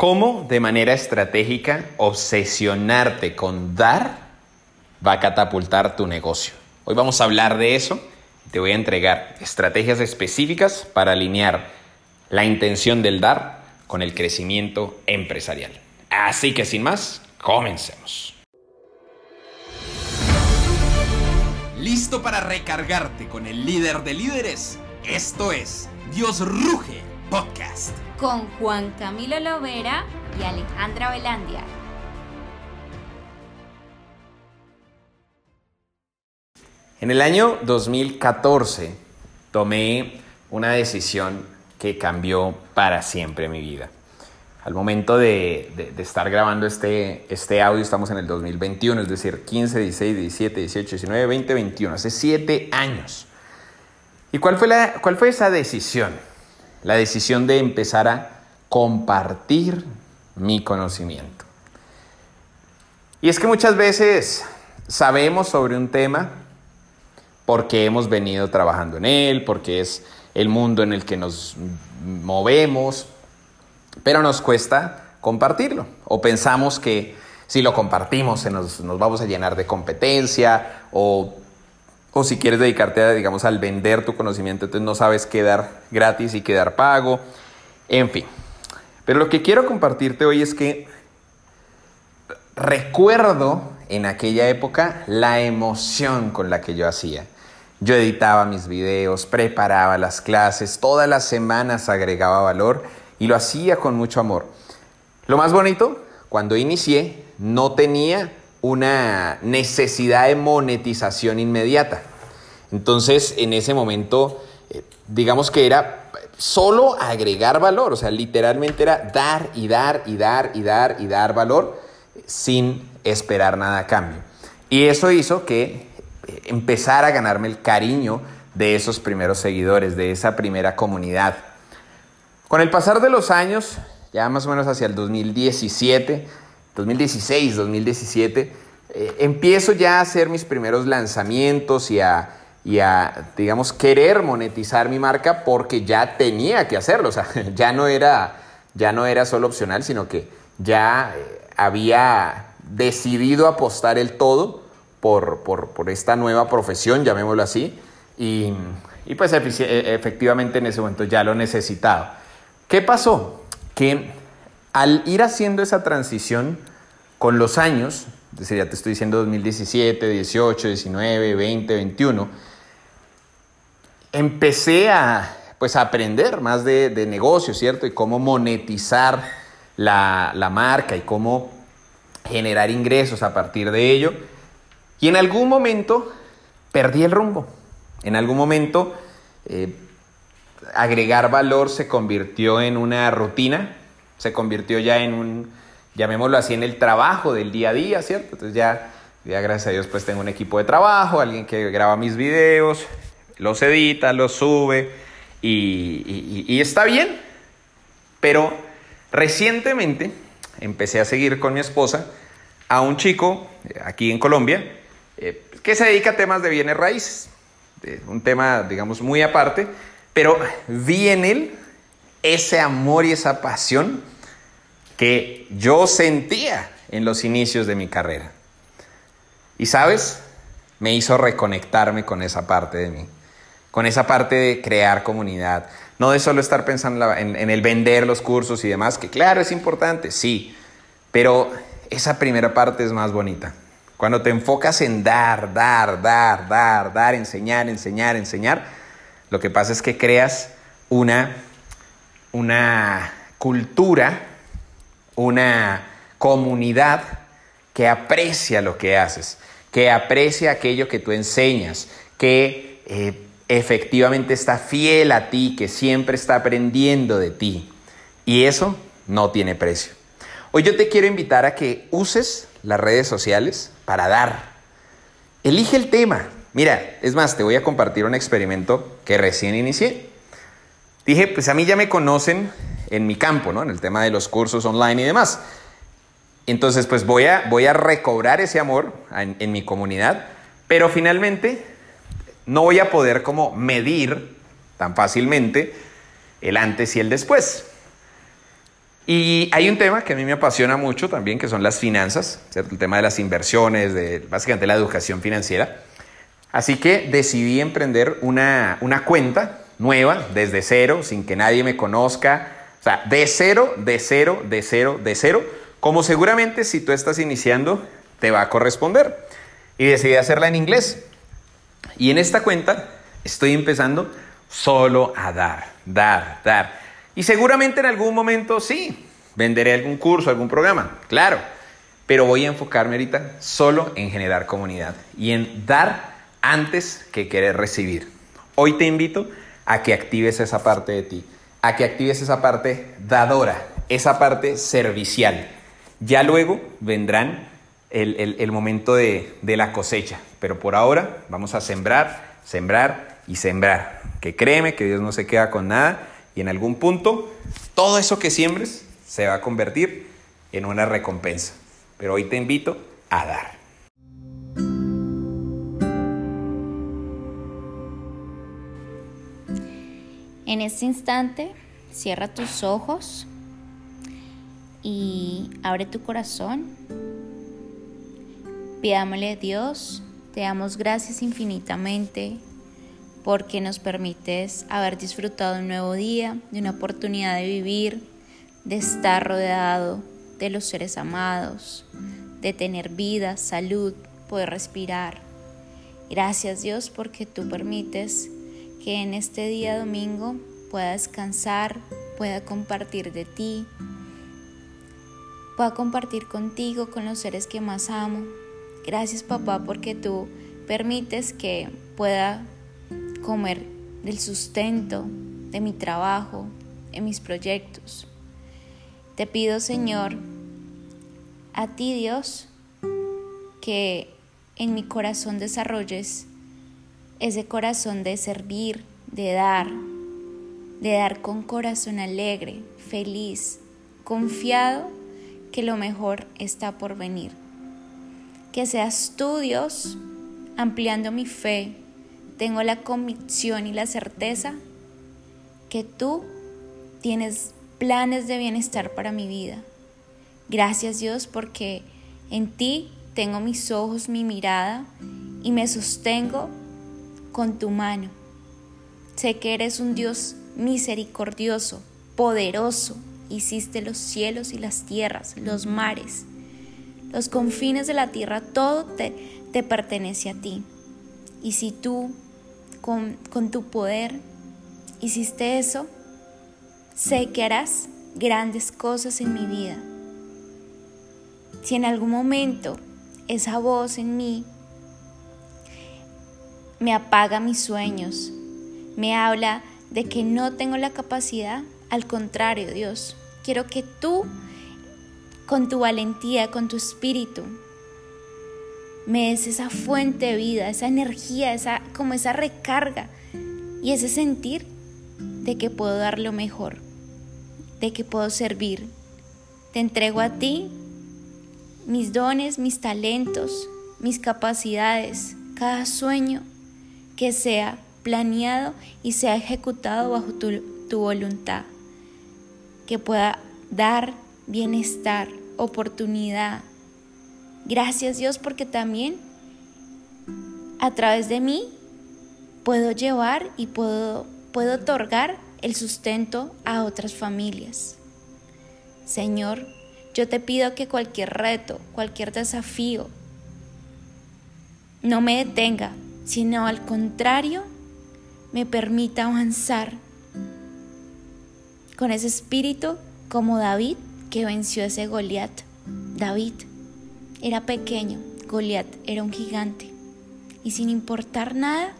cómo de manera estratégica obsesionarte con dar va a catapultar tu negocio. Hoy vamos a hablar de eso. Te voy a entregar estrategias específicas para alinear la intención del dar con el crecimiento empresarial. Así que sin más, comencemos. ¿Listo para recargarte con el líder de líderes? Esto es Dios Ruge Podcast. Con Juan Camilo Lovera y Alejandra Velandia. En el año 2014 tomé una decisión que cambió para siempre mi vida. Al momento de, estar grabando este, este audio estamos en el 2021, es decir, 15, 16, 17, 18, 19, 20, 21, hace 7 años. ¿Y cuál fue, la, cuál fue esa decisión? La decisión de empezar a compartir mi conocimiento. Y es que muchas veces sabemos sobre un tema porque hemos venido trabajando en él, porque es el mundo en el que nos movemos, pero nos cuesta compartirlo. O pensamos que si lo compartimos nos, nos vamos a llenar de competencia o, o, si quieres dedicarte a, digamos, al vender tu conocimiento, entonces no sabes qué dar gratis y qué dar pago. En fin. Pero lo que quiero compartirte hoy es que recuerdo en aquella época la emoción con la que yo hacía. Yo editaba mis videos, preparaba las clases, todas las semanas agregaba valor y lo hacía con mucho amor. Lo más bonito, cuando inicié, no tenía una necesidad de monetización inmediata. Entonces, en ese momento, eh, digamos que era solo agregar valor, o sea, literalmente era dar y dar y dar y dar y dar valor sin esperar nada a cambio. Y eso hizo que eh, empezara a ganarme el cariño de esos primeros seguidores, de esa primera comunidad. Con el pasar de los años, ya más o menos hacia el 2017, 2016, 2017, empiezo ya a hacer mis primeros lanzamientos y a, digamos, querer monetizar mi marca porque ya tenía que hacerlo. O sea, ya no era, ya no era solo opcional, sino que ya eh, había decidido apostar el todo por, por esta nueva profesión, llamémoslo así, y, y pues e, efectivamente en ese momento ya lo necesitaba. ¿Qué pasó? Que al ir haciendo esa transición con los años, es ya te estoy diciendo 2017, 18, 19, 20, 21, empecé a, pues, aprender más de, de negocio, ¿cierto? Y cómo monetizar la, la marca y cómo generar ingresos a partir de ello. Y en algún momento perdí el rumbo. En algún momento eh, agregar valor se convirtió en una rutina, se convirtió ya en un, llamémoslo así, en el trabajo del día a día, ¿cierto? Entonces ya, ya gracias a Dios pues tengo un equipo de trabajo, alguien que graba mis videos, los edita, los sube y, está bien. Pero recientemente empecé a seguir con mi esposa a un chico eh, aquí en Colombia eh, que se dedica a temas de bienes raíces, un tema digamos muy aparte, pero vi en él ese amor y esa pasión que yo sentía en los inicios de mi carrera. Y sabes, me hizo reconectarme con esa parte de mí, con esa parte de crear comunidad, no de solo estar pensando en, en el vender los cursos y demás, que claro, es importante, sí, pero esa primera parte es más bonita. Cuando te enfocas en dar, dar, dar, dar, dar, enseñar, enseñar, enseñar, lo que pasa es que creas una, una cultura, una comunidad que aprecia lo que haces, que aprecia aquello que tú enseñas, que eh, efectivamente está fiel a ti, que siempre está aprendiendo de ti. Y eso no tiene precio. Hoy yo te quiero invitar a que uses las redes sociales para dar. Elige el tema, Mira, es más, te voy a compartir un experimento que recién inicié. Dije, pues a mí ya me conocen en mi campo, ¿no? En el tema de los cursos online y demás. Entonces, pues voy a, voy a recobrar ese amor en, en mi comunidad, pero finalmente no voy a poder como medir tan fácilmente el antes y el después. Y hay un tema que a mí me apasiona mucho también, que son las finanzas, ¿cierto? el tema de las inversiones, de básicamente la educación financiera. Así que decidí emprender una, una cuenta nueva, desde cero, sin que nadie me conozca. O sea, de cero, de cero, de cero, de cero, como seguramente si tú estás iniciando te va a corresponder. Y decidí hacerla en inglés. Y en esta cuenta estoy empezando solo a dar, dar, dar. Y seguramente en algún momento sí, venderé algún curso, algún programa, claro. Pero voy a enfocarme ahorita solo en generar comunidad y en dar antes que querer recibir. Hoy te invito a que actives esa parte de ti, a que actives esa parte dadora, esa parte servicial. Ya luego vendrán el, momento de, de la cosecha, pero por ahora vamos a sembrar, sembrar y sembrar. Que créeme que Dios no se queda con nada y en algún punto todo eso que siembres se va a convertir en una recompensa. Pero hoy te invito a dar. En este instante, cierra tus ojos y abre tu corazón. Pidámosle a Dios, te damos gracias infinitamente porque nos permites haber disfrutado un nuevo día, de una oportunidad de vivir, de estar rodeado de los seres amados, de tener vida, salud, poder respirar. Gracias Dios porque tú permites que en este día domingo pueda descansar, pueda compartir de ti, pueda compartir contigo, con los seres que más amo. Gracias papá porque tú permites que pueda comer del sustento de mi trabajo, en mis proyectos. Te pido, Señor, a ti, Dios, que en mi corazón desarrolles ese corazón de servir, de dar, de dar con corazón alegre, feliz, confiado que lo mejor está por venir. Que seas tú, Dios, ampliando mi fe, tengo la convicción y la certeza que tú tienes planes de bienestar para mi vida. Gracias Dios porque en ti tengo mis ojos, mi mirada y me sostengo con tu mano. Sé que eres un Dios misericordioso, poderoso. Hiciste los cielos y las tierras, los mares, los confines de la tierra, todo te, te pertenece a ti. Y si tú con, tu poder hiciste eso, sé que harás grandes cosas en mi vida. Si en algún momento esa voz en mí me apaga mis sueños, me habla de que no tengo la capacidad, al contrario, Dios, quiero que tú, con tu valentía, con tu espíritu, me des esa fuente de vida, esa energía, esa, como esa recarga y ese sentir de que puedo dar lo mejor, de que puedo servir. Te entrego a ti mis dones, mis talentos, mis capacidades, cada sueño que sea planeado y sea ejecutado bajo tu, tu voluntad, que pueda dar bienestar, oportunidad, Gracias Dios porque también a través de mí puedo llevar y puedo, puedo otorgar el sustento a otras familias. Señor, yo te pido que cualquier reto, cualquier desafío, no me detenga, sino al contrario, me permita avanzar con ese espíritu como David que venció a ese Goliat. David, era pequeño, Goliat era un gigante, y sin importar nada,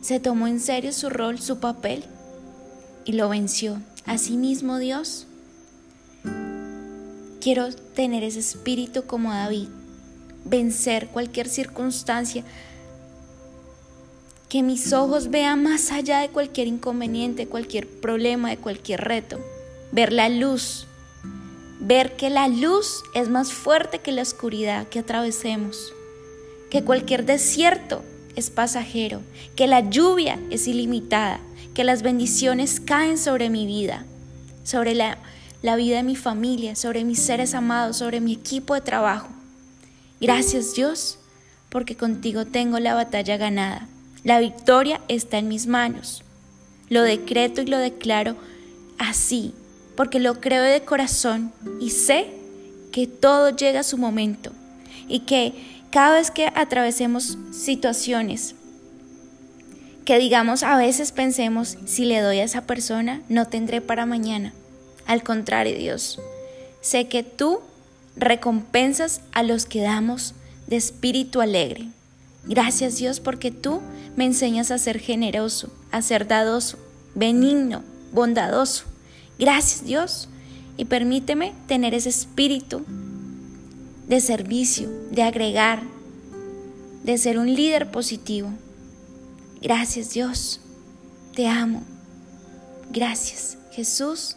se tomó en serio su rol, su papel, y lo venció. Asimismo Dios, quiero tener ese espíritu como David, vencer cualquier circunstancia, que mis ojos vean más allá de cualquier inconveniente, cualquier problema, de cualquier reto, ver la luz. Ver que la luz es más fuerte que la oscuridad que atravesemos, que cualquier desierto es pasajero, que la lluvia es ilimitada, que las bendiciones caen sobre mi vida, sobre la vida de mi familia, sobre mis seres amados, sobre mi equipo de trabajo. Gracias Dios, porque contigo tengo la batalla ganada. La victoria está en mis manos. Lo decreto y lo declaro así, porque lo creo de corazón y sé que todo llega a su momento y que cada vez que atravesemos situaciones, que digamos a veces pensemos, si le doy a esa persona, no tendré para mañana. Al contrario, Dios, sé que tú recompensas a los que damos de espíritu alegre. Gracias Dios porque tú me enseñas a ser generoso, a ser dadoso, benigno, bondadoso. Gracias Dios y permíteme tener ese espíritu de servicio, de agregar, de ser un líder positivo. Gracias Dios, te amo. Gracias Jesús,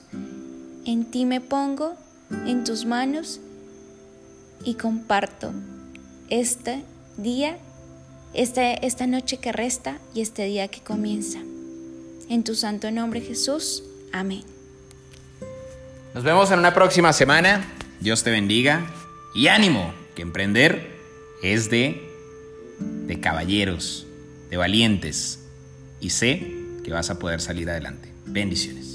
en ti me pongo, en tus manos y comparto este día, esta, noche que resta y este día que comienza. En tu santo nombre Jesús, amén. Nos vemos en una próxima semana. Dios te bendiga. Y ánimo, que emprender es de, de caballeros, de valientes. Y sé que vas a poder salir adelante. Bendiciones.